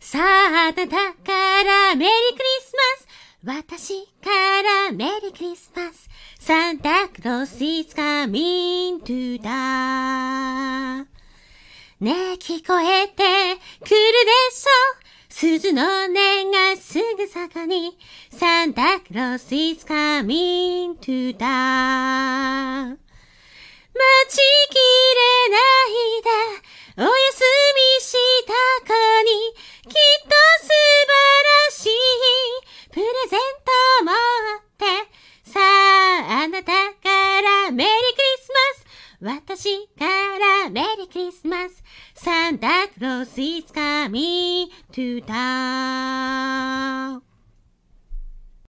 さあ、あなたからメリークリスマス。私からメリークリスマス。サンタクロース is coming to the ねえ聞こえてくるでしょ？鈴の音がすぐそこにサンタクロース is coming to the 私からメリークリスマス。サンタクロース is coming to town